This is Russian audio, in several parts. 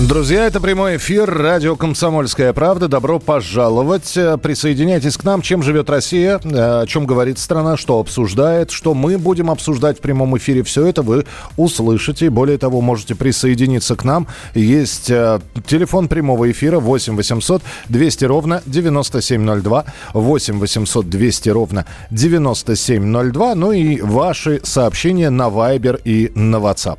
Друзья, это прямой эфир. Радио «Комсомольская правда». Добро пожаловать. Присоединяйтесь к нам. Чем живет Россия? О чем говорит страна? Что обсуждает? Что мы будем обсуждать в прямом эфире? Все это вы услышите. Более того, можете присоединиться к нам. Есть э, телефон прямого эфира 8 800 200 ровно 9702. 8 800 200 ровно 9702. Ну и ваши сообщения на Viber и на WhatsApp.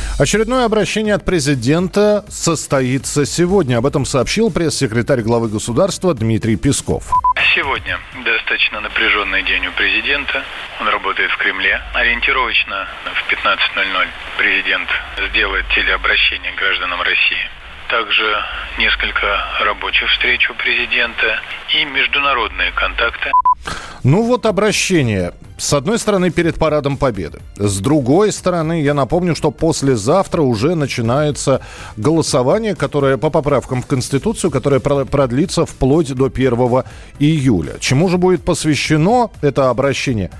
Очередное обращение от президента состоится сегодня. Об этом сообщил пресс-секретарь главы государства Дмитрий Песков. Сегодня достаточно напряженный день у президента. Он работает в Кремле. Ориентировочно в 15.00 президент сделает телеобращение гражданам России. Также несколько рабочих встреч у президента и международные контакты. Ну вот обращение. С одной стороны, перед Парадом Победы. С другой стороны, я напомню, что послезавтра уже начинается голосование, которое по поправкам в Конституцию, которое продлится вплоть до 1 июля. Чему же будет посвящено это обращение?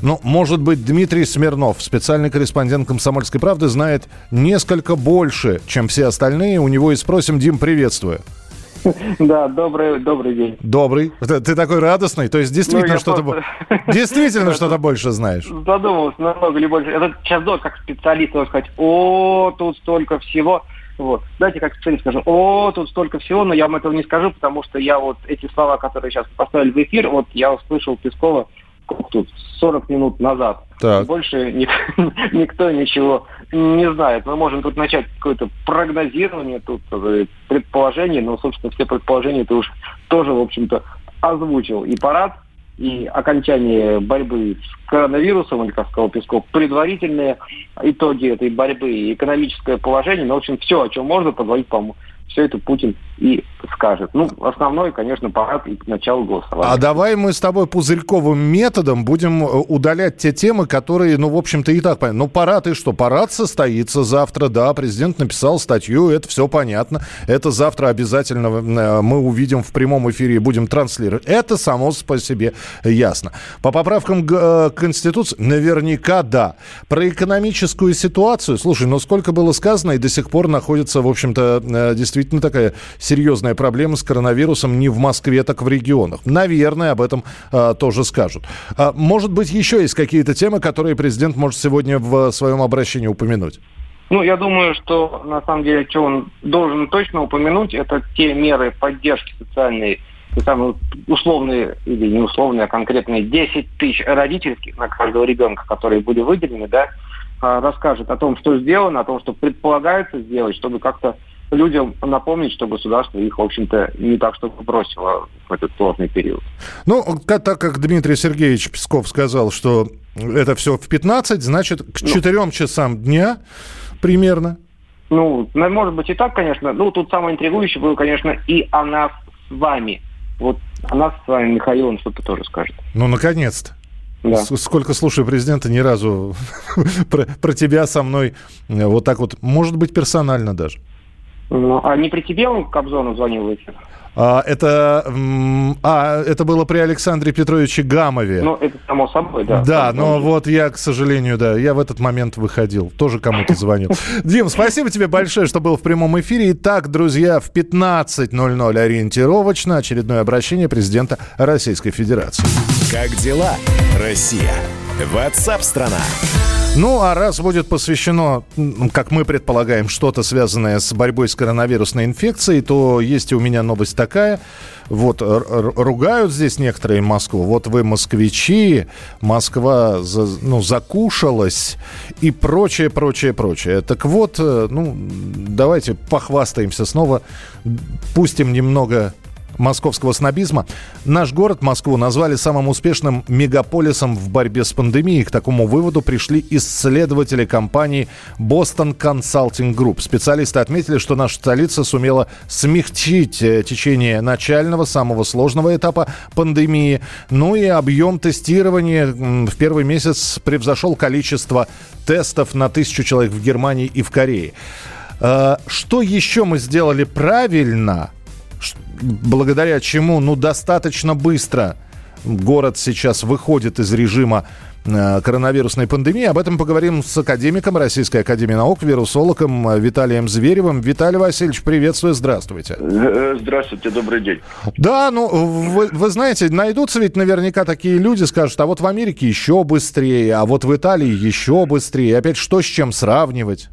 Ну, может быть, Дмитрий Смирнов, специальный корреспондент «Комсомольской правды», знает несколько больше, чем все остальные. У него и спросим. Дим, приветствую. Да, добрый, добрый день. Добрый. Ты, ты такой радостный, то есть действительно ну, что-то просто... действительно что-то больше знаешь. Задумался намного ли больше. Это сейчас до как специалист можно сказать, о, тут столько всего. Вот. Давайте как специалист скажу, о, тут столько всего, но я вам этого не скажу, потому что я вот эти слова, которые сейчас поставили в эфир, вот я услышал Пескова тут 40 минут назад. Так. Больше ник- никто ничего не знает. Мы можем тут начать какое-то прогнозирование, тут предположение, но, собственно, все предположения ты уж тоже, в общем-то, озвучил. И парад, и окончание борьбы с коронавирусом, или, как сказал Песков, предварительные итоги этой борьбы экономическое положение, ну, в общем, все, о чем можно поговорить, по-моему, все это Путин и скажет. Ну, основной, конечно, парад и начало голосования. А давай мы с тобой пузырьковым методом будем э, удалять те темы, которые, ну, в общем-то, и так понятно. Ну, парад и что? Парад состоится завтра, да, президент написал статью, это все понятно. Это завтра обязательно э, мы увидим в прямом эфире и будем транслировать. Это само по себе ясно. По поправкам э, Конституции, наверняка да. Про экономическую ситуацию, слушай, ну сколько было сказано и до сих пор находится, в общем-то, действительно такая серьезная проблема с коронавирусом не в Москве, так в регионах. Наверное, об этом а, тоже скажут. А, может быть, еще есть какие-то темы, которые президент может сегодня в своем обращении упомянуть? Ну, я думаю, что на самом деле, что он должен точно упомянуть, это те меры поддержки социальной, самые условные или не условные, а конкретные 10 тысяч родительских на каждого ребенка, которые были выделены, да, а, расскажет о том, что сделано, о том, что предполагается сделать, чтобы как-то людям напомнить, что государство их, в общем-то, не так, чтобы бросило в этот сложный период. Ну, так как Дмитрий Сергеевич Песков сказал, что это все в 15, значит, к 4 ну, часам дня примерно. Ну, может быть и так, конечно. Ну, тут самое интригующее было, конечно, и о нас с вами. Вот о нас с вами Михаил, он что-то тоже скажет. Ну, наконец-то. Да. Сколько слушаю президента, ни разу про, про тебя со мной вот так вот, может быть, персонально даже. А не при тебе он Кобзону звонил в эфир? А, это, а, это было при Александре Петровиче Гамове. Ну, это само собой, да. Да, но вот я, к сожалению, да, я в этот момент выходил, тоже кому-то звонил. Дим, спасибо тебе большое, что был в прямом эфире. Итак, друзья, в 15.00 ориентировочно очередное обращение президента Российской Федерации. Как дела, Россия? Ватсап-страна! Ну, а раз будет посвящено, как мы предполагаем, что-то связанное с борьбой с коронавирусной инфекцией, то есть у меня новость такая. Вот ругают здесь некоторые Москву. Вот вы москвичи, Москва за, ну, закушалась и прочее, прочее, прочее. Так вот, э, ну, давайте похвастаемся снова, пустим немного московского снобизма. Наш город, Москву, назвали самым успешным мегаполисом в борьбе с пандемией. К такому выводу пришли исследователи компании Boston Consulting Group. Специалисты отметили, что наша столица сумела смягчить э, течение начального, самого сложного этапа пандемии. Ну и объем тестирования в первый месяц превзошел количество тестов на тысячу человек в Германии и в Корее. Э, что еще мы сделали правильно, благодаря чему, ну, достаточно быстро город сейчас выходит из режима э, коронавирусной пандемии. Об этом поговорим с академиком Российской Академии Наук, вирусологом э, Виталием Зверевым. Виталий Васильевич, приветствую, здравствуйте. Здравствуйте, добрый день. Да, ну, вы, вы знаете, найдутся ведь наверняка такие люди, скажут, а вот в Америке еще быстрее, а вот в Италии еще быстрее. Опять что с чем сравнивать?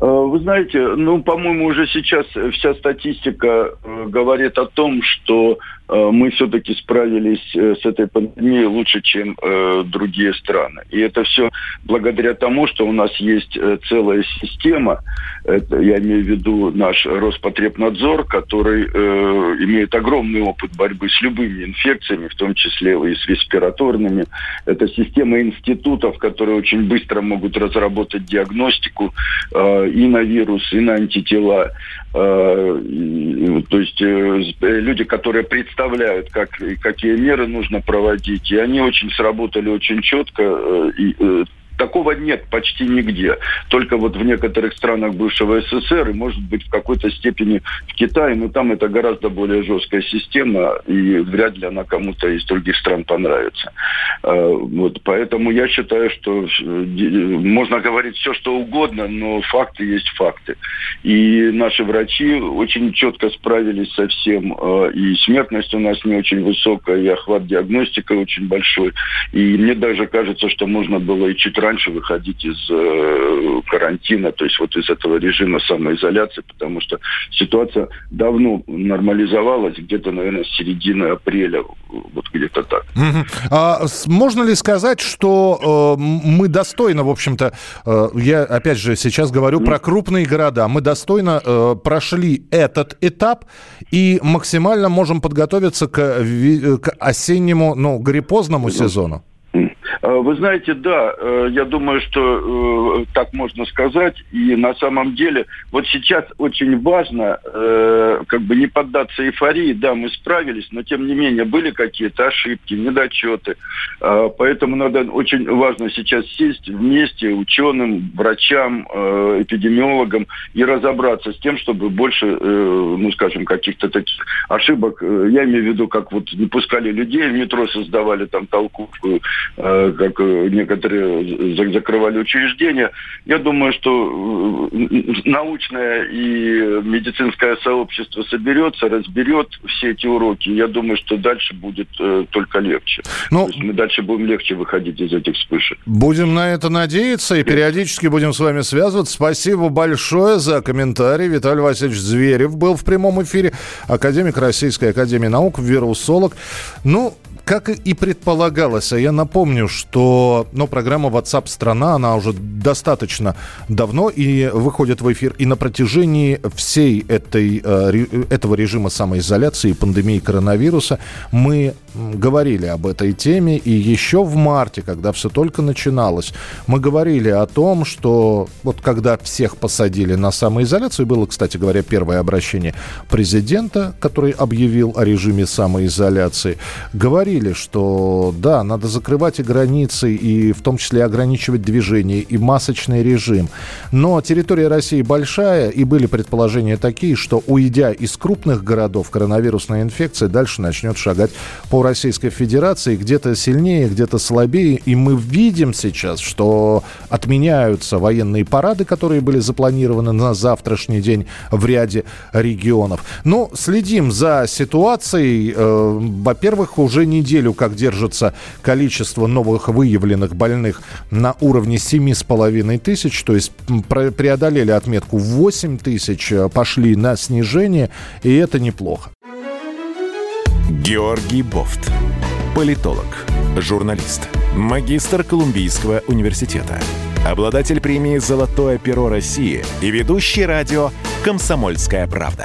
Э, вы знаете, ну, по-моему, уже сейчас вся статистика э, говорит о том, что мы все-таки справились э, с этой пандемией лучше, чем э, другие страны. И это все благодаря тому, что у нас есть целая система, это, я имею в виду наш Роспотребнадзор, который э, имеет огромный опыт борьбы с любыми инфекциями, в том числе и с респираторными. Это система институтов, которые очень быстро могут разработать диагностику э, и на вирус, и на антитела. Э, то есть э, люди, которые представляют как, какие меры нужно проводить. И они очень сработали очень четко. Э, и, э, Такого нет почти нигде. Только вот в некоторых странах бывшего СССР и, может быть, в какой-то степени в Китае, но там это гораздо более жесткая система, и вряд ли она кому-то из других стран понравится. А, вот, поэтому я считаю, что э, можно говорить все, что угодно, но факты есть факты. И наши врачи очень четко справились со всем, а, и смертность у нас не очень высокая, и охват диагностика очень большой. И мне даже кажется, что можно было и чуть раньше выходить из э, карантина, то есть вот из этого режима самоизоляции, потому что ситуация давно нормализовалась, где-то, наверное, с середины апреля, вот где-то так. А, можно ли сказать, что э, мы достойно, в общем-то, э, я опять же сейчас говорю про крупные города, мы достойно э, прошли этот этап и максимально можем подготовиться к, к осеннему, ну, гриппозному сезону? Э, вы знаете, да, э, я думаю, что э, так можно сказать. И на самом деле, вот сейчас очень важно как бы не поддаться эйфории. Да, мы справились, но тем не менее были какие-то ошибки, недочеты. Поэтому надо очень важно сейчас сесть вместе ученым, врачам, эпидемиологам и разобраться с тем, чтобы больше, ну, скажем, каких-то таких ошибок, я имею в виду, как вот не пускали людей в метро, создавали там толкучку, как некоторые закрывали учреждения. Я думаю, что э, научное и медицинское сообщество соберется, разберет все эти уроки. Я думаю, что дальше будет э, только легче. Ну, То есть мы дальше будем легче выходить из этих вспышек. Будем на это надеяться и периодически будем с вами связываться. Спасибо большое за комментарий. Виталий Васильевич Зверев был в прямом эфире. Академик Российской Академии Наук, вирусолог. Ну, как и предполагалось, а я напомню, что ну, программа WhatsApp страна, она уже достаточно давно и выходит в эфир. И на протяжении всей этой, э, этого режима самоизоляции и пандемии коронавируса мы говорили об этой теме. И еще в марте, когда все только начиналось, мы говорили о том, что вот когда всех посадили на самоизоляцию, было, кстати говоря, первое обращение президента, который объявил о режиме самоизоляции, говорили говорили, что да, надо закрывать и границы, и в том числе ограничивать движение, и масочный режим. Но территория России большая, и были предположения такие, что уйдя из крупных городов, коронавирусная инфекция дальше начнет шагать по Российской Федерации, где-то сильнее, где-то слабее. И мы видим сейчас, что отменяются военные парады, которые были запланированы на завтрашний день в ряде регионов. Но ну, следим за ситуацией. Э, во-первых, уже неделю неделю, как держится количество новых выявленных больных на уровне 7,5 тысяч, то есть преодолели отметку 8 тысяч, э, пошли на снижение, и это неплохо. Георгий Бофт. Политолог, журналист, магистр Колумбийского университета, обладатель премии «Золотое перо России» и ведущий радио «Комсомольская правда»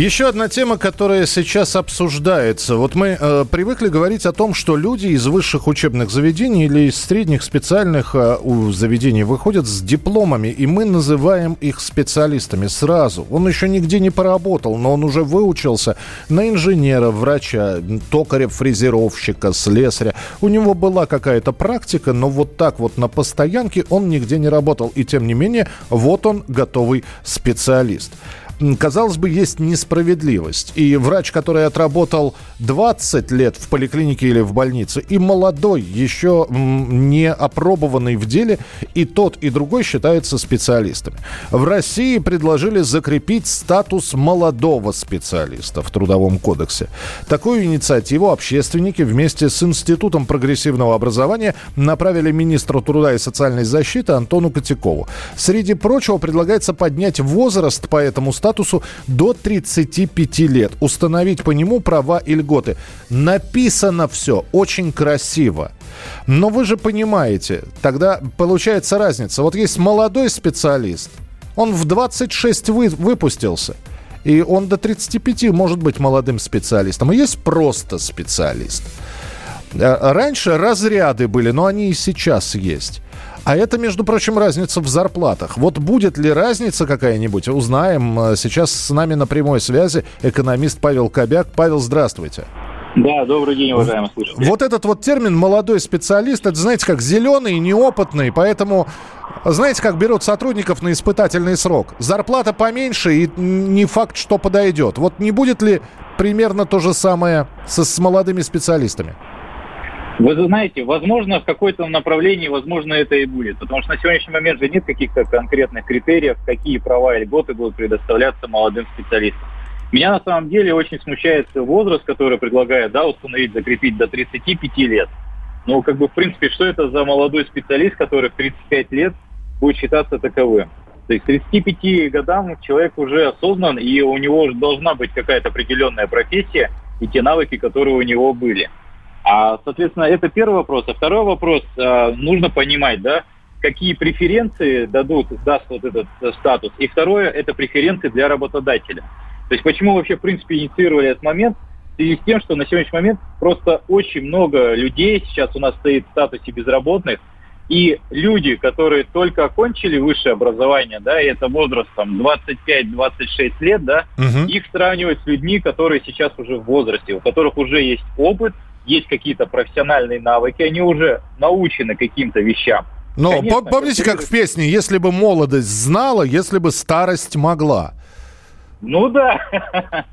еще одна тема, которая сейчас обсуждается. Вот мы э, привыкли говорить о том, что люди из высших учебных заведений или из средних специальных э, заведений выходят с дипломами, и мы называем их специалистами сразу. Он еще нигде не поработал, но он уже выучился на инженера, врача, токаря, фрезеровщика, слесаря. У него была какая-то практика, но вот так вот на постоянке он нигде не работал. И тем не менее, вот он готовый специалист казалось бы, есть несправедливость. И врач, который отработал 20 лет в поликлинике или в больнице, и молодой, еще не опробованный в деле, и тот, и другой считаются специалистами. В России предложили закрепить статус молодого специалиста в Трудовом кодексе. Такую инициативу общественники вместе с Институтом прогрессивного образования направили министру труда и социальной защиты Антону Котякову. Среди прочего предлагается поднять возраст по этому статусу до 35 лет, установить по нему права и льготы. Написано все очень красиво. Но вы же понимаете, тогда получается разница. Вот есть молодой специалист, он в 26 вы, выпустился. И он до 35 может быть молодым специалистом. И есть просто специалист. Э, раньше разряды были, но они и сейчас есть. А это, между прочим, разница в зарплатах. Вот будет ли разница какая-нибудь, узнаем. Э, сейчас с нами на прямой связи экономист Павел Кобяк. Павел, здравствуйте. Да, добрый день, уважаемые слушатели. Вот этот вот термин «молодой специалист», это, знаете, как зеленый, неопытный, поэтому, знаете, как берут сотрудников на испытательный срок. Зарплата поменьше, и не факт, что подойдет. Вот не будет ли примерно то же самое со, с молодыми специалистами? Вы знаете, возможно, в какой-то направлении, возможно, это и будет. Потому что на сегодняшний момент же нет каких-то конкретных критериев, какие права и льготы будут предоставляться молодым специалистам. Меня на самом деле очень смущает возраст, который предлагает да, установить, закрепить до 35 лет. Ну, как бы, в принципе, что это за молодой специалист, который в 35 лет будет считаться таковым? То есть к 35 годам человек уже осознан, и у него должна быть какая-то определенная профессия и те навыки, которые у него были. А, соответственно, это первый вопрос. А второй вопрос, а, нужно понимать, да, какие преференции дадут, даст вот этот э, статус. И второе, это преференции для работодателя. То есть почему вообще, в принципе, инициировали этот момент? В связи с тем, что на сегодняшний момент просто очень много людей сейчас у нас стоит в статусе безработных, и люди, которые только окончили высшее образование, да, и это возраст там 25-26 лет, да, угу. их сравнивают с людьми, которые сейчас уже в возрасте, у которых уже есть опыт, есть какие-то профессиональные навыки, они уже научены каким-то вещам. Но Конечно, помните, как в песне «Если бы молодость знала, если бы старость могла». Ну да.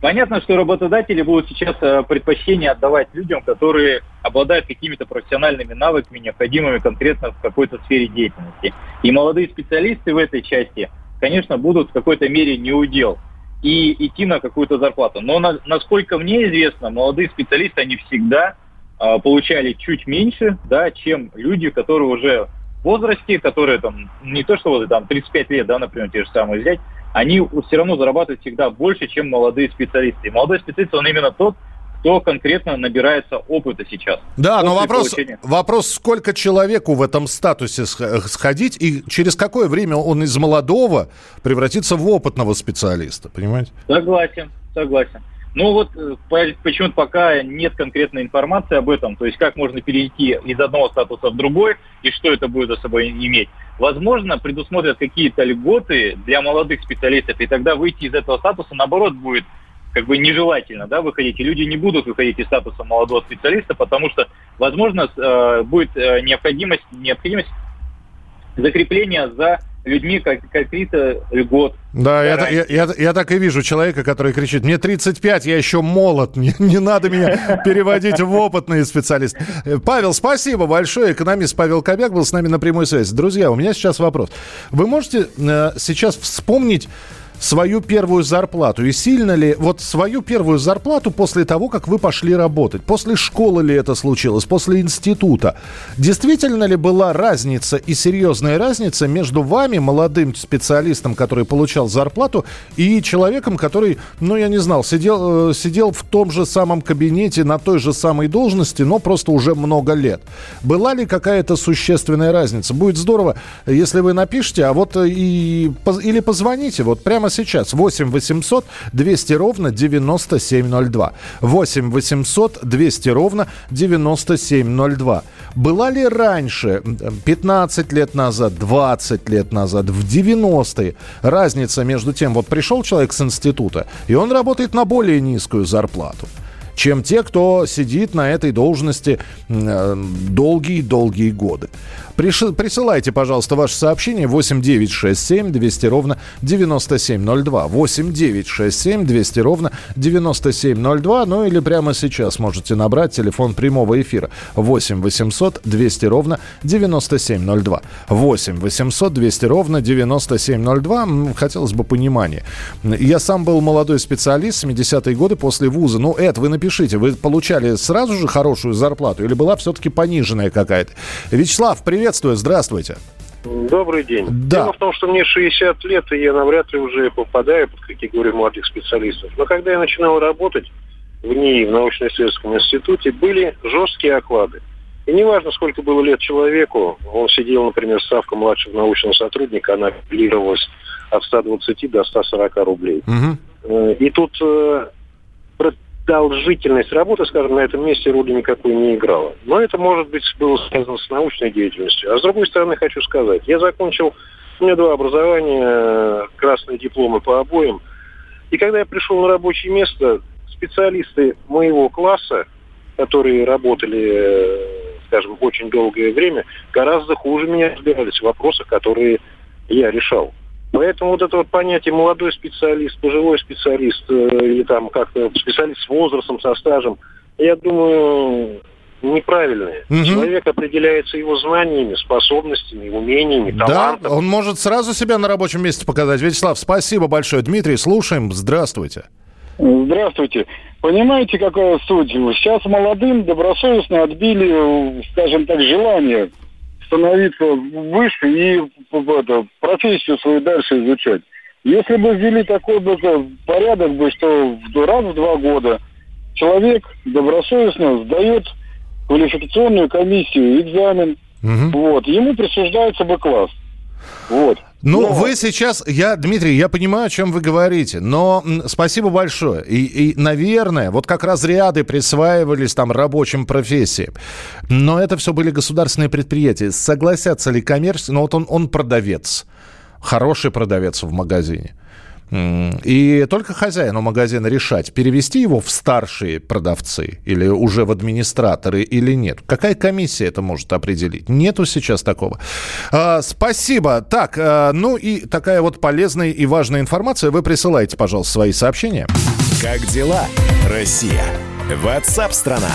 Понятно, что работодатели будут сейчас э, предпочтение отдавать людям, которые обладают какими-то профессиональными навыками, необходимыми конкретно в какой-то сфере деятельности. И молодые специалисты в этой части, конечно, будут в какой-то мере неудел и идти на какую-то зарплату. Но на, насколько мне известно, молодые специалисты, они всегда э, получали чуть меньше, да, чем люди, которые уже в возрасте, которые там, не то что вот там 35 лет, да, например, те же самые взять, они все равно зарабатывают всегда больше, чем молодые специалисты. И молодой специалист, он именно тот, кто конкретно набирается опыта сейчас. Да, но вопрос, вопрос, сколько человеку в этом статусе сходить и через какое время он из молодого превратится в опытного специалиста, понимаете? Согласен, согласен. Ну вот э, почему-то пока нет конкретной информации об этом, то есть как можно перейти из одного статуса в другой и что это будет за собой иметь. Возможно, предусмотрят какие-то льготы для молодых специалистов, и тогда выйти из этого статуса, наоборот, будет как бы нежелательно да, выходить. И люди не будут выходить из статуса молодого специалиста, потому что, возможно, э, будет э, необходимость, необходимость закрепления за людьми как, какие-то льгот. Да, я, я, я, я так и вижу человека, который кричит, мне 35, я еще молод, не, не надо меня переводить в опытный специалист. Павел, спасибо большое. Экономист Павел Кобяк был с нами на прямой связи. Друзья, у меня сейчас вопрос. Вы можете э, сейчас вспомнить свою первую зарплату? И сильно ли вот свою первую зарплату после того, как вы пошли работать? После школы ли это случилось? После института? Действительно ли была разница и серьезная разница между вами, молодым специалистом, который получал зарплату, и человеком, который, ну, я не знал, сидел, э, сидел в том же самом кабинете, на той же самой должности, но просто уже много лет? Была ли какая-то существенная разница? Будет здорово, если вы напишите, а вот и или позвоните вот прямо сейчас. 8 800 200 ровно 9702. 8 800 200 ровно 9702. Была ли раньше, 15 лет назад, 20 лет назад, в 90-е, разница между тем, вот пришел человек с института, и он работает на более низкую зарплату чем те, кто сидит на этой должности долгие-долгие годы. Присылайте, пожалуйста, ваше сообщение 8 9 6 7 200 ровно 9702. 8 9 6 7 200 ровно 9702. Ну или прямо сейчас можете набрать телефон прямого эфира 8 800 200 ровно 9702. 8 800 200 ровно 9702. Хотелось бы понимания. Я сам был молодой специалист, 70-е годы после вуза. Ну, Эд, вы напишите, вы получали сразу же хорошую зарплату или была все-таки пониженная какая-то? Вячеслав, привет приветствую, здравствуйте. Добрый день. Да. Дело в том, что мне 60 лет, и я навряд ли уже попадаю под категорию молодых специалистов. Но когда я начинал работать в НИИ, в научно-исследовательском институте, были жесткие оклады. И неважно, сколько было лет человеку, он сидел, например, ставка младшего научного сотрудника, она апеллировалась от 120 до 140 рублей. Угу. И тут э, продолжительность работы, скажем, на этом месте роли никакой не играла. Но это, может быть, было связано с научной деятельностью. А с другой стороны, хочу сказать, я закончил, у меня два образования, красные дипломы по обоим. И когда я пришел на рабочее место, специалисты моего класса, которые работали, скажем, очень долгое время, гораздо хуже меня разбирались в вопросах, которые я решал. Поэтому вот это вот понятие молодой специалист, пожилой специалист э, или там как-то специалист с возрастом, со стажем, я думаю, неправильное. Угу. Человек определяется его знаниями, способностями, умениями, талантом. Да, он может сразу себя на рабочем месте показать. Вячеслав, спасибо большое. Дмитрий, слушаем. Здравствуйте. Здравствуйте. Понимаете, какая суть? Сейчас молодым добросовестно отбили, скажем так, желание становиться выше и это, профессию свою дальше изучать. Если бы ввели такой бы порядок, бы, что раз в два года человек добросовестно сдает квалификационную комиссию, экзамен, угу. вот, ему присуждается бы класс. Вот. Ну, но... вы сейчас, я, Дмитрий, я понимаю, о чем вы говорите, но спасибо большое. И, и, наверное, вот как разряды присваивались там рабочим профессиям, но это все были государственные предприятия. Согласятся ли коммерции? Ну, вот он, он продавец, хороший продавец в магазине. И только хозяину магазина решать, перевести его в старшие продавцы или уже в администраторы или нет. Какая комиссия это может определить? Нету сейчас такого. А, спасибо. Так, а, ну и такая вот полезная и важная информация. Вы присылайте, пожалуйста, свои сообщения. Как дела, Россия? Ватсап-страна!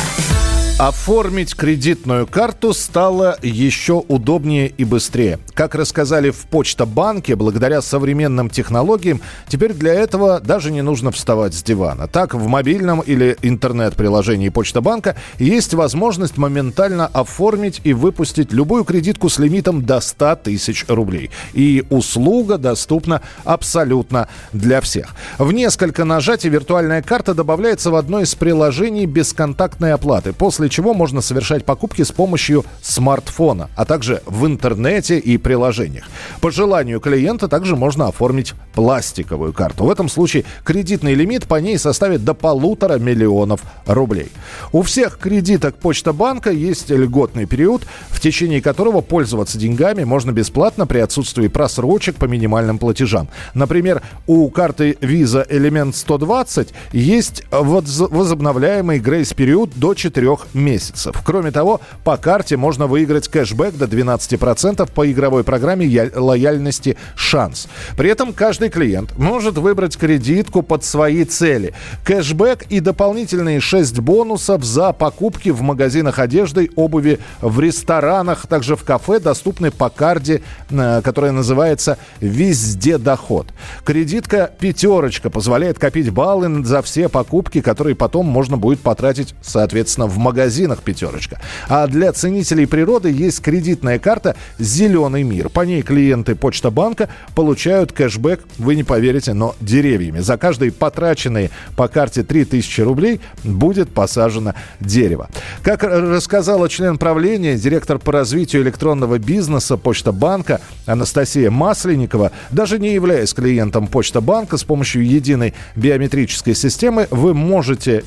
Оформить кредитную карту стало еще удобнее и быстрее. Как рассказали в Почта-банке, благодаря современным технологиям, теперь для этого даже не нужно вставать с дивана. Так, в мобильном или интернет-приложении Почта-банка есть возможность моментально оформить и выпустить любую кредитку с лимитом до 100 тысяч рублей. И услуга доступна абсолютно для всех. В несколько нажатий виртуальная карта добавляется в одно из приложений бесконтактной оплаты. После после чего можно совершать покупки с помощью смартфона, а также в интернете и приложениях. По желанию клиента также можно оформить пластиковую карту. В этом случае кредитный лимит по ней составит до полутора миллионов рублей. У всех кредиток Почта банка есть льготный период, в течение которого пользоваться деньгами можно бесплатно при отсутствии просрочек по минимальным платежам. Например, у карты Visa Element 120 есть возобновляемый грейс-период до 4 месяцев. Кроме того, по карте можно выиграть кэшбэк до 12% по игровой программе лояльности «Шанс». При этом каждый клиент может выбрать кредитку под свои цели. Кэшбэк и дополнительные 6 бонусов за покупки в магазинах одежды, обуви, в ресторанах, также в кафе доступны по карте, э, которая называется «Везде доход». Кредитка «Пятерочка» позволяет копить баллы за все покупки, которые потом можно будет потратить, соответственно, в магазинах «Пятерочка». А для ценителей природы есть кредитная карта «Зеленый мир». По ней клиенты Почта банка получают кэшбэк, вы не поверите, но деревьями. За каждые потраченные по карте 3000 рублей будет посажено дерево. Как рассказала член правления, директор по развитию электронного бизнеса Почта банка Анастасия Масленникова, даже не являясь клиентом Почта банка, с помощью единой биометрической системы вы можете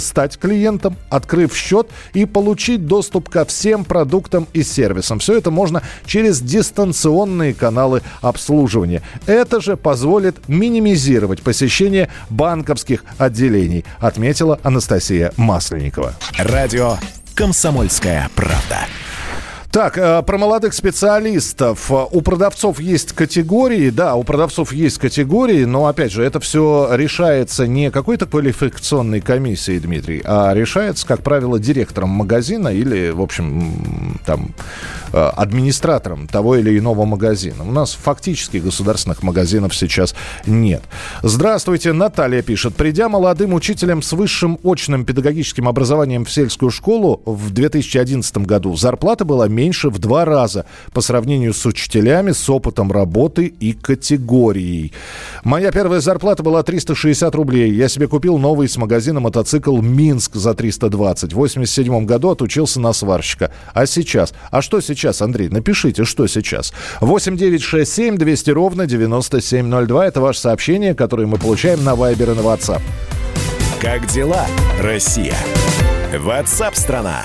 стать клиентом, открыв счет и получить доступ ко всем продуктам и сервисам. Все это можно через дистанционные каналы обслуживания. Это же позволит минимизировать посещение банковских отделений, отметила Анастасия Масленникова. Радио «Комсомольская правда». Так, э, про молодых специалистов. У продавцов есть категории, да, у продавцов есть категории, но, опять же, это все решается не какой-то квалификационной комиссией, Дмитрий, а решается, как правило, директором магазина или, в общем, там, э, администратором того или иного магазина. У нас фактически государственных магазинов сейчас нет. Здравствуйте, Наталья пишет. Придя молодым учителем с высшим очным педагогическим образованием в сельскую школу в 2011 году, зарплата была меньше в два раза по сравнению с учителями с опытом работы и категорией. Моя первая зарплата была 360 рублей. Я себе купил новый с магазина мотоцикл «Минск» за 320. В 87 году отучился на сварщика. А сейчас? А что сейчас, Андрей? Напишите, что сейчас. 8 9 6 7 200 ровно 9702. Это ваше сообщение, которое мы получаем на Viber и на WhatsApp. Как дела, Россия? Ватсап-страна!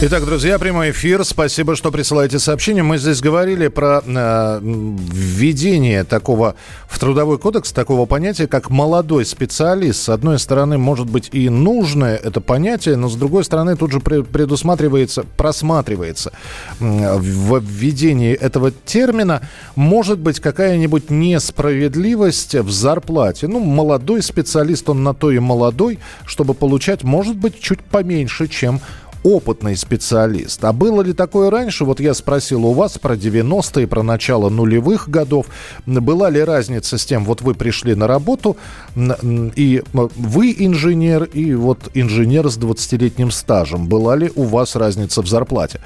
Итак, друзья, прямой эфир. Спасибо, что присылаете сообщения. Мы здесь говорили про э, введение такого в трудовой кодекс такого понятия, как молодой специалист. С одной стороны, может быть и нужное это понятие, но с другой стороны, тут же предусматривается, просматривается в введении этого термина может быть какая-нибудь несправедливость в зарплате. Ну, молодой специалист, он на то и молодой, чтобы получать, может быть, чуть поменьше, чем опытный специалист. А было ли такое раньше? Вот я спросил у вас про 90-е, про начало нулевых годов. Была ли разница с тем, вот вы пришли на работу, и вы инженер, и вот инженер с 20-летним стажем. Была ли у вас разница в зарплате?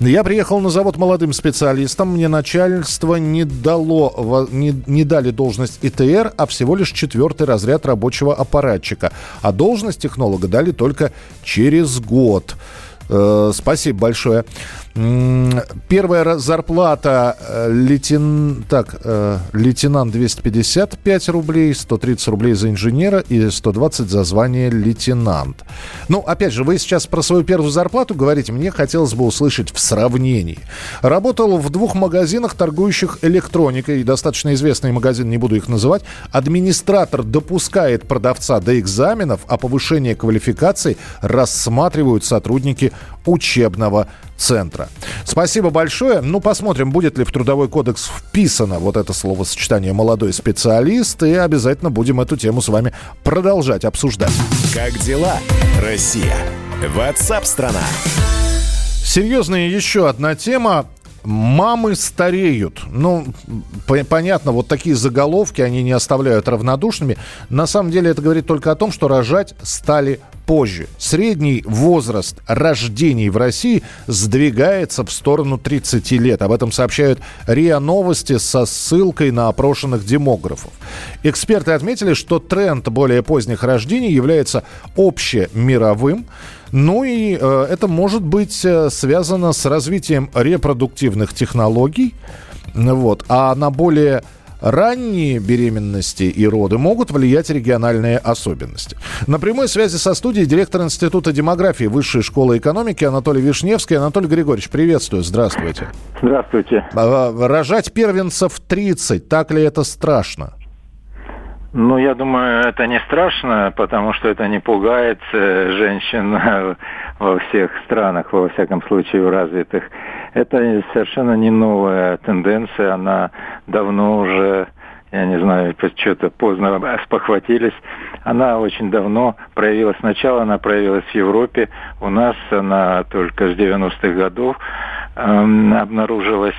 Я приехал на завод молодым специалистом, мне начальство не дало, не, не дали должность ИТР, а всего лишь четвертый разряд рабочего аппаратчика. А должность технолога дали только через год. Э, спасибо большое. Первая зарплата э, лейтен... так, э, лейтенант 255 рублей, 130 рублей за инженера и 120 за звание лейтенант. Ну, опять же, вы сейчас про свою первую зарплату говорите, мне хотелось бы услышать в сравнении. Работал в двух магазинах, торгующих электроникой, достаточно известный магазин, не буду их называть. Администратор допускает продавца до экзаменов, а повышение квалификации рассматривают сотрудники учебного центра. Спасибо большое. Ну, посмотрим, будет ли в Трудовой кодекс вписано вот это словосочетание «молодой специалист», и обязательно будем эту тему с вами продолжать обсуждать. Как дела, Россия? Ватсап-страна! Серьезная еще одна тема. Мамы стареют. Ну, по- понятно, вот такие заголовки, они не оставляют равнодушными. На самом деле это говорит только о том, что рожать стали позже. Средний возраст рождений в России сдвигается в сторону 30 лет. Об этом сообщают РИА Новости со ссылкой на опрошенных демографов. Эксперты отметили, что тренд более поздних рождений является общемировым. Ну и э, это может быть э, связано с развитием репродуктивных технологий. Вот. А на более ранние беременности и роды могут влиять региональные особенности. На прямой связи со студией директор Института демографии Высшей школы экономики Анатолий Вишневский. Анатолий Григорьевич, приветствую, здравствуйте. Здравствуйте. А, Рожать первенцев 30, так ли это страшно? Ну, я думаю, это не страшно, потому что это не пугает э, женщин во всех странах, во всяком случае, в развитых. Это совершенно не новая тенденция, она давно уже, я не знаю, что-то поздно спохватились. Она очень давно проявилась. Сначала она проявилась в Европе, у нас она только с 90-х годов эм, обнаружилась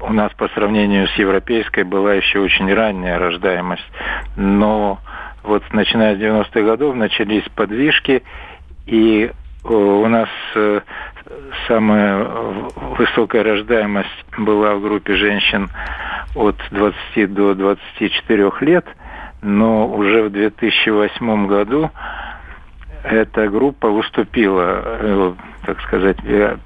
у нас по сравнению с европейской была еще очень ранняя рождаемость. Но вот начиная с 90-х годов начались подвижки, и у нас самая высокая рождаемость была в группе женщин от 20 до 24 лет, но уже в 2008 году эта группа уступила, так сказать,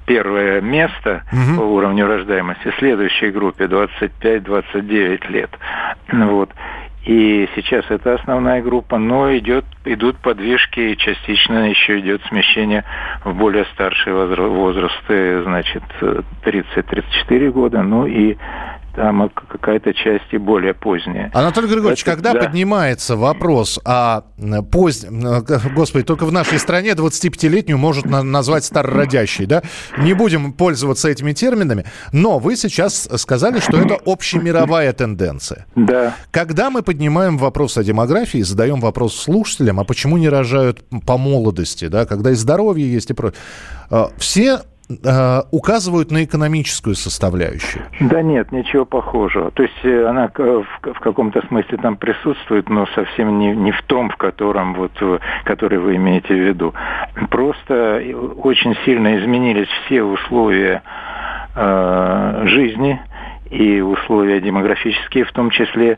первое место угу. по уровню рождаемости следующей группе 25-29 лет. Вот. И сейчас это основная группа, но идет, идут подвижки, и частично еще идет смещение в более старшие возрасты, значит, 30-34 года, ну и там какая-то часть и более поздняя. Анатолий Григорьевич, Это, когда да. поднимается вопрос о позднем... Господи, только в нашей стране 25-летнюю может назвать старородящей, да? Не будем пользоваться этими терминами, но вы сейчас сказали, что это общемировая тенденция. Да. Когда мы поднимаем вопрос о демографии, задаем вопрос слушателям, а почему не рожают по молодости, да, когда и здоровье есть и прочее, все э, указывают на экономическую составляющую. Да нет, ничего похожего. То есть э, она в, в каком-то смысле там присутствует, но совсем не, не в том, в котором вот, э, который вы имеете в виду. Просто очень сильно изменились все условия э, жизни и условия демографические в том числе.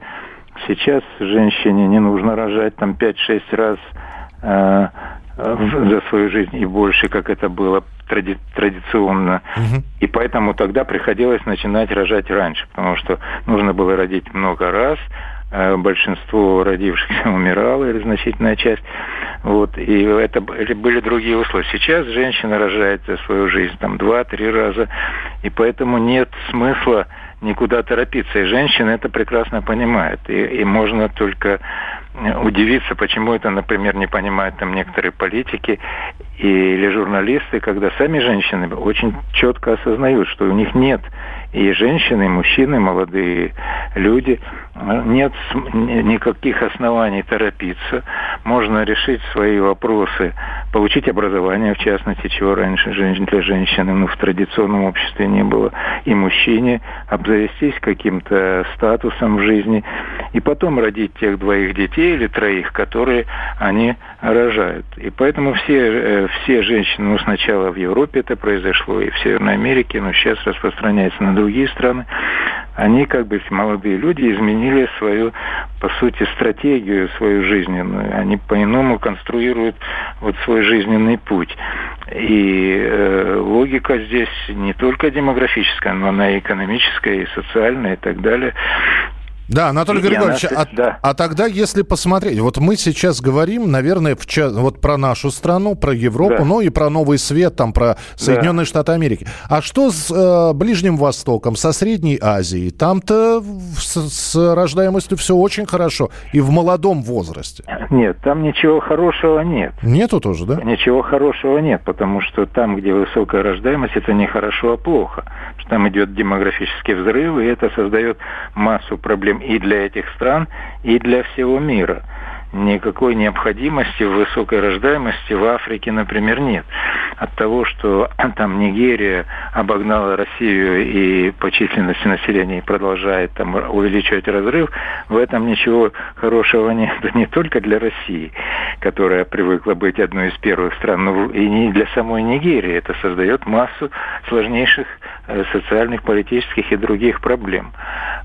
Сейчас женщине не нужно рожать там 5-6 раз э, за свою жизнь и больше, как это было тради традиционно. Угу. И поэтому тогда приходилось начинать рожать раньше, потому что нужно было родить много раз, э, большинство родившихся умирало, или значительная часть. Вот, и это были другие условия. Сейчас женщина рожает за свою жизнь там два-три раза, и поэтому нет смысла никуда торопиться. И женщина это прекрасно понимает. И, и можно только удивиться, почему это, например, не понимают там некоторые политики или журналисты, когда сами женщины очень четко осознают, что у них нет и женщины, и мужчины, молодые люди, нет никаких оснований торопиться. Можно решить свои вопросы, получить образование, в частности, чего раньше для женщины ну, в традиционном обществе не было, и мужчине обзавестись каким-то статусом в жизни, и потом родить тех двоих детей или троих, которые они рожают. И поэтому все, э, все женщины, ну, сначала в Европе это произошло, и в Северной Америке, но сейчас распространяется на другие страны, они, как бы, молодые люди, изменили свою, по сути, стратегию, свою жизненную. Они по-иному конструируют вот свой жизненный путь. И э, логика здесь не только демографическая, но она и экономическая, и социальная, и так далее. Да, Анатолий Григорьевич, а, да. а тогда, если посмотреть, вот мы сейчас говорим, наверное, в, вот про нашу страну, про Европу, да. ну и про Новый Свет, там, про Соединенные да. Штаты Америки. А что с э, Ближним Востоком, со Средней Азией? Там-то с, с рождаемостью все очень хорошо, и в молодом возрасте. Нет, там ничего хорошего нет. Нету тоже, да? Ничего хорошего нет, потому что там, где высокая рождаемость, это не хорошо, а плохо. Там идет демографический взрыв, и это создает массу проблем и для этих стран, и для всего мира. никакой необходимости в высокой рождаемости в Африке, например, нет. От того, что там Нигерия обогнала Россию и по численности населения продолжает там увеличивать разрыв, в этом ничего хорошего нет не только для России, которая привыкла быть одной из первых стран, но и не для самой Нигерии. Это создает массу сложнейших социальных, политических и других проблем.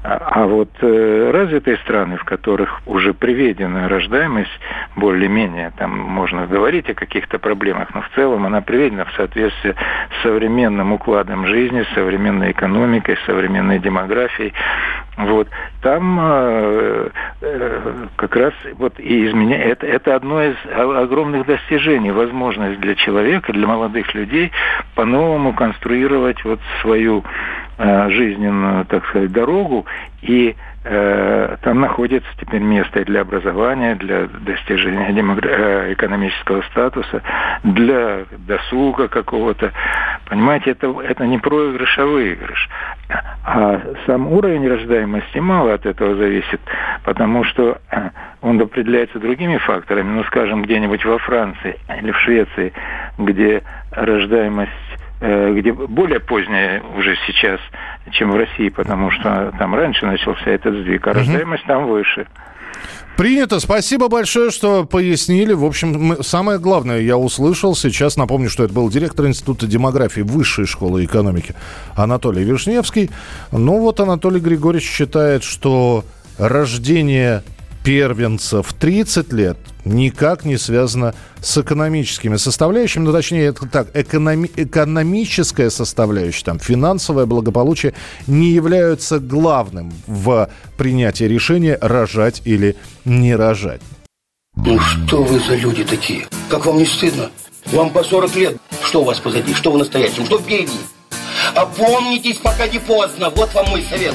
А, а вот э, развитые страны, в которых уже приведена рождаемость более-менее, там можно говорить о каких-то проблемах, но в целом она приведена в соответствии с современным укладом жизни, современной экономикой, современной демографией. Вот. Там э, э, как раз вот и изменя... это, это одно из огромных достижений, возможность для человека, для молодых людей по-новому конструировать вот свою э, жизненную, так сказать, дорогу и там находится теперь место для образования, для достижения э, экономического статуса, для досуга какого-то. Понимаете, это, это не проигрыш, а выигрыш. А сам уровень рождаемости мало от этого зависит, потому что э, он определяется другими факторами. Ну, скажем, где-нибудь во Франции или в Швеции, где рождаемость Э, где более поздняя уже сейчас, чем в России, потому что там раньше начался этот сдвиг, а рождаемость там выше. Принято. Спасибо большое, что пояснили. В общем, самое главное я услышал. Сейчас напомню, что это был директор Института демографии Высшей школы экономики Анатолий Вишневский. Ну вот Анатолий Григорьевич считает, что рождение первенцев 30 лет никак не связано с экономическими составляющими, ну, точнее, это так, экономи- экономическая составляющая, там, финансовое благополучие не являются главным в принятии решения рожать или не рожать. Ну что вы за люди такие? Как вам не стыдно? Вам по 40 лет. Что у вас позади? Что в настоящем? Что впереди? Опомнитесь, пока не поздно. Вот вам мой совет.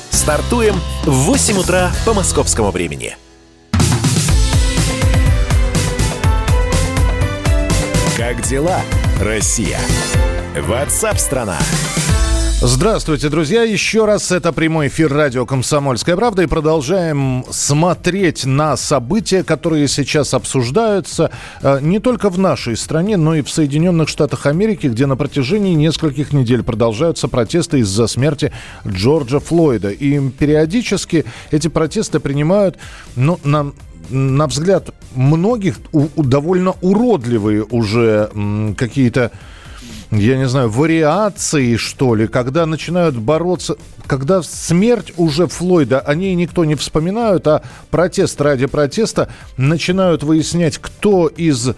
Стартуем в 8 утра по московскому времени. Как дела, Россия? Ватсап-страна! Здравствуйте, друзья. Еще раз это прямой эфир радио «Комсомольская правда». И продолжаем смотреть на события, которые сейчас обсуждаются э, не только в нашей стране, но и в Соединенных Штатах Америки, где на протяжении нескольких недель продолжаются протесты из-за смерти Джорджа Флойда. И периодически эти протесты принимают, ну, на на взгляд многих у, довольно уродливые уже какие-то я не знаю, вариации, что ли, когда начинают бороться, когда смерть уже Флойда, о ней никто не вспоминают, а протест ради протеста начинают выяснять, кто из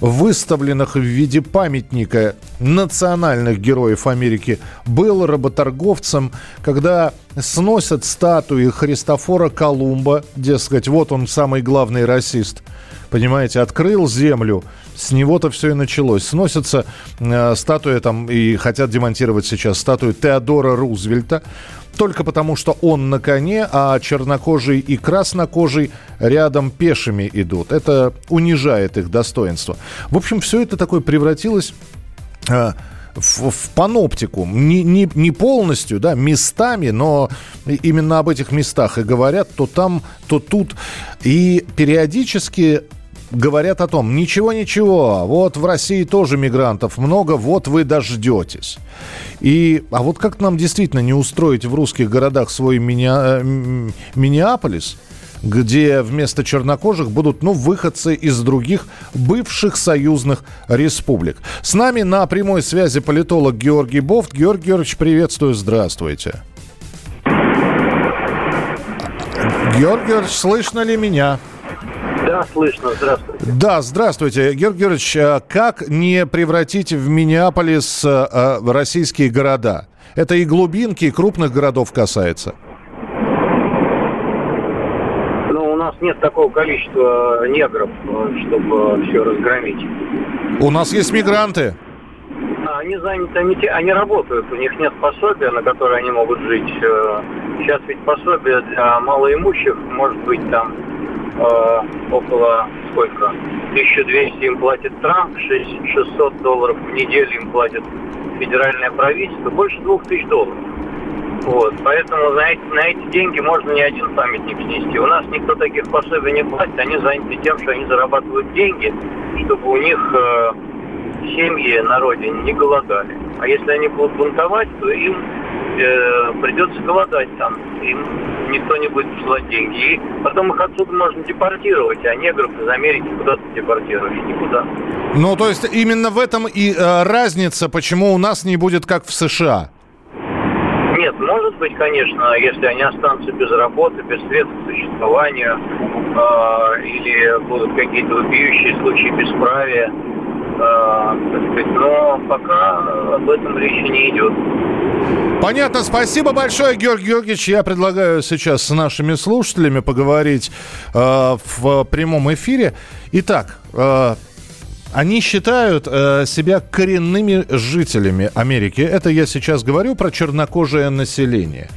выставленных в виде памятника национальных героев Америки был работорговцем, когда сносят статуи Христофора Колумба, дескать, вот он самый главный расист, понимаете, открыл землю, с него-то все и началось. Сносятся э, статуи там и хотят демонтировать сейчас статую Теодора Рузвельта. Только потому, что он на коне, а чернокожий и краснокожий рядом пешими идут. Это унижает их достоинство. В общем, все это такое превратилось... Э, в, в паноптику. Не, не, не полностью, да, местами, но именно об этих местах и говорят, то там, то тут. И периодически говорят о том, ничего-ничего, вот в России тоже мигрантов много, вот вы дождетесь. И, а вот как нам действительно не устроить в русских городах свой мини, э, Миннеаполис, где вместо чернокожих будут, ну, выходцы из других бывших союзных республик. С нами на прямой связи политолог Георгий Бофт. Георгий Георгиевич, приветствую, здравствуйте. Георгий Георгиевич, слышно ли меня? Да, слышно. Здравствуйте. Да, здравствуйте. Георгий Георгиевич, а как не превратить в Миннеаполис э, российские города? Это и глубинки, и крупных городов касается. Ну, у нас нет такого количества негров, чтобы все разгромить. У нас есть мигранты. А, они заняты, они, они работают, у них нет пособия, на которое они могут жить. Сейчас ведь пособие для малоимущих может быть там э, около сколько? 1200 им платит Трамп, 600 долларов в неделю им платит федеральное правительство, больше 2000 долларов. Вот, поэтому на эти, на эти деньги можно ни один памятник снести. У нас никто таких пособий не платит, они заняты тем, что они зарабатывают деньги, чтобы у них э, семьи на родине не голодали. А если они будут бунтовать, то им э, придется голодать там. Им никто не будет посылать деньги. И потом их отсюда можно депортировать, а негров из Америки куда-то депортировать. Никуда. Ну, то есть именно в этом и э, разница, почему у нас не будет как в США. Нет, может быть, конечно, если они останутся без работы, без средств к существованию, э, или будут какие-то вопиющие случаи бесправия, э, но пока об этом речи не идет. Понятно, спасибо большое, Георгий Георгиевич. Я предлагаю сейчас с нашими слушателями поговорить э, в прямом эфире. Итак, э, они считают э, себя коренными жителями Америки. Это я сейчас говорю про чернокожее население.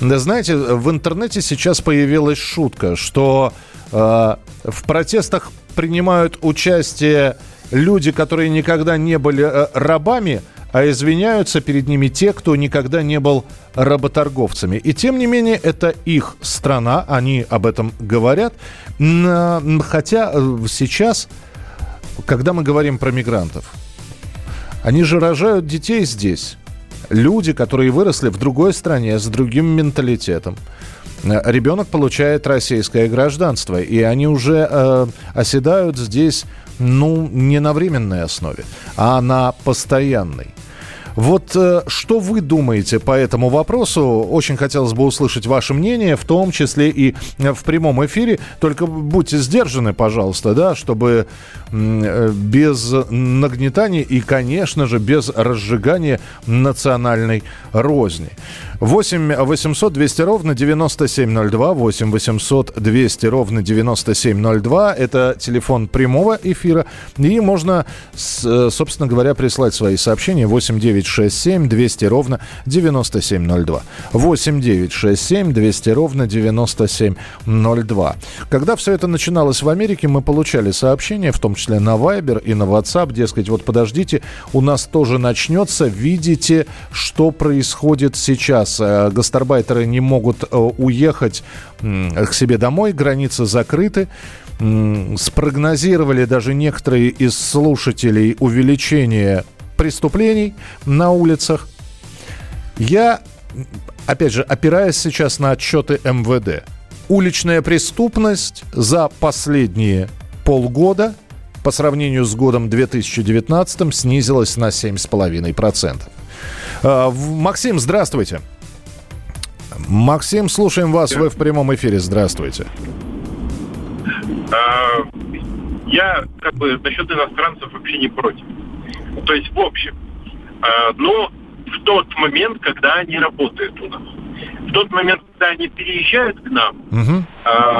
Знаете, в интернете сейчас появилась шутка, что э, в протестах принимают участие люди, которые никогда не были э, рабами, а извиняются перед ними те, кто никогда не был работорговцами. И тем не менее, это их страна, они об этом говорят. Хотя э, сейчас, когда мы говорим про мигрантов, они же рожают детей здесь. Люди, которые выросли в другой стране, с другим менталитетом. Э, ребенок получает российское гражданство, и они уже э, оседают здесь, ну, не на временной основе, а на постоянной. Вот э, что вы думаете по этому вопросу? Очень хотелось бы услышать ваше мнение, в том числе и э, в прямом эфире. Только будьте сдержаны, пожалуйста, да, чтобы э, без нагнетания и, конечно же, без разжигания национальной розни. 8 800 200 ровно 9702, 8 800 200 ровно 9702. Это телефон прямого эфира. И можно, собственно говоря, прислать свои сообщения 8 9 967 200 ровно 9702. 8 967 200 ровно 9702. Когда все это начиналось в Америке, мы получали сообщения, в том числе на Viber и на WhatsApp, дескать, вот подождите, у нас тоже начнется, видите, что происходит сейчас. Э, гастарбайтеры не могут э, уехать к себе домой, границы закрыты спрогнозировали даже некоторые из слушателей увеличение преступлений на улицах. Я, опять же, опираясь сейчас на отчеты МВД, уличная преступность за последние полгода по сравнению с годом 2019 снизилась на 7,5%. А, Максим, здравствуйте. Максим, слушаем вас. Вы в прямом эфире. Здравствуйте. А, я как бы насчет иностранцев вообще не против. То есть в общем. А, но в тот момент, когда они работают у нас. В тот момент, когда они переезжают к нам, угу.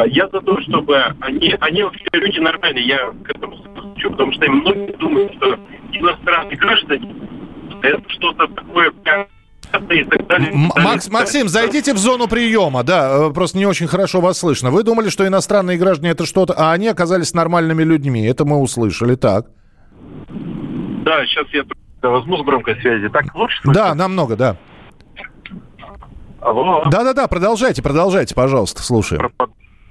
я за то, чтобы они, они вообще люди нормальные, я к этому хочу, потому что многие думают, что иностранные граждане это что-то такое Макс, Максим, зайдите в зону приема, да, э, просто не очень хорошо вас слышно. Вы думали, что иностранные граждане это что-то, а они оказались нормальными людьми, это мы услышали, так? Да, сейчас я возьму с громкой связи. Так лучше слышно? Да, намного, да. Алло. Да-да-да, продолжайте, продолжайте, пожалуйста, слушаем.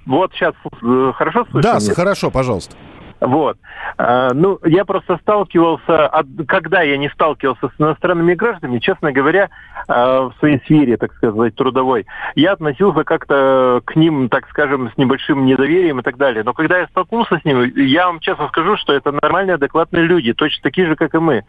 Вот сейчас э, хорошо слышно? Да, меня? хорошо, пожалуйста. Вот. А, ну, я просто сталкивался, когда я не сталкивался с иностранными гражданами, честно говоря, а, в своей сфере, так сказать, трудовой, я относился как-то к ним, так скажем, с небольшим недоверием и так далее. Но когда я столкнулся с ними, я вам честно скажу, что это нормальные, адекватные люди, точно такие же, как и мы.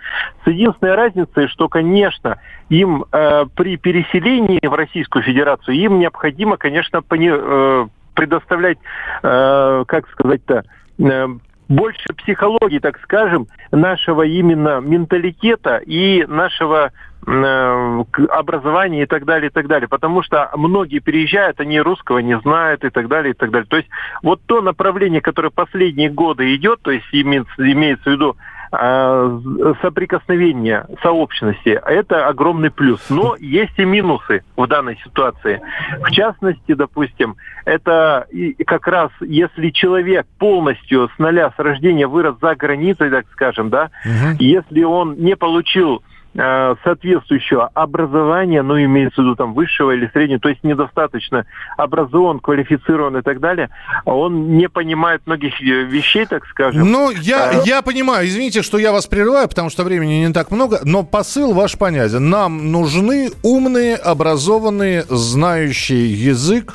С единственной разницей, что, конечно, им э, при переселении в Российскую Федерацию, им необходимо, конечно, э, предоставлять, э, как сказать-то, э, больше психологии, так скажем, нашего именно менталитета и нашего э, образование и так далее, и так далее. Потому что многие переезжают, они русского не знают и так далее, и так далее. То есть вот то направление, которое последние годы идет, то есть имеется, имеется в виду соприкосновение сообщности, это огромный плюс. Но есть и минусы в данной ситуации. В частности, допустим, это как раз если человек полностью с нуля, с рождения вырос за границей, так скажем, да, угу. если он не получил соответствующего образования, ну, имеется в виду там высшего или среднего, то есть недостаточно образован, квалифицирован и так далее, он не понимает многих э, вещей, так скажем. Ну, я, а... я понимаю, извините, что я вас прерываю, потому что времени не так много, но посыл ваш понятен. Нам нужны умные, образованные, знающие язык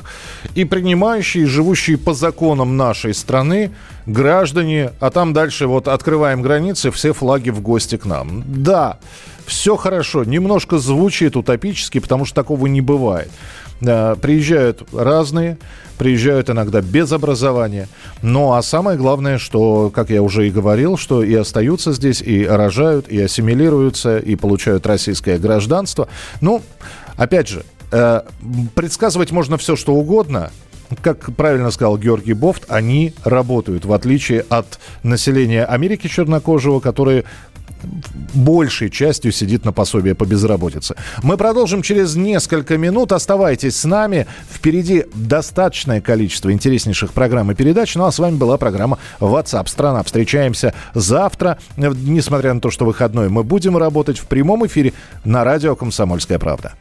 и принимающие, живущие по законам нашей страны граждане, а там дальше вот открываем границы, все флаги в гости к нам. Да, все хорошо, немножко звучит утопически, потому что такого не бывает. Э, приезжают разные, приезжают иногда без образования. Ну а самое главное, что, как я уже и говорил, что и остаются здесь, и рожают, и ассимилируются, и получают российское гражданство. Ну, опять же, э, предсказывать можно все, что угодно, как правильно сказал Георгий Бофт, они работают, в отличие от населения Америки чернокожего, которые большей частью сидит на пособие по безработице. Мы продолжим через несколько минут. Оставайтесь с нами. Впереди достаточное количество интереснейших программ и передач. Ну а с вами была программа WhatsApp страна. Встречаемся завтра. Несмотря на то, что выходной, мы будем работать в прямом эфире на радио «Комсомольская правда».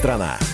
Ватсап-страна!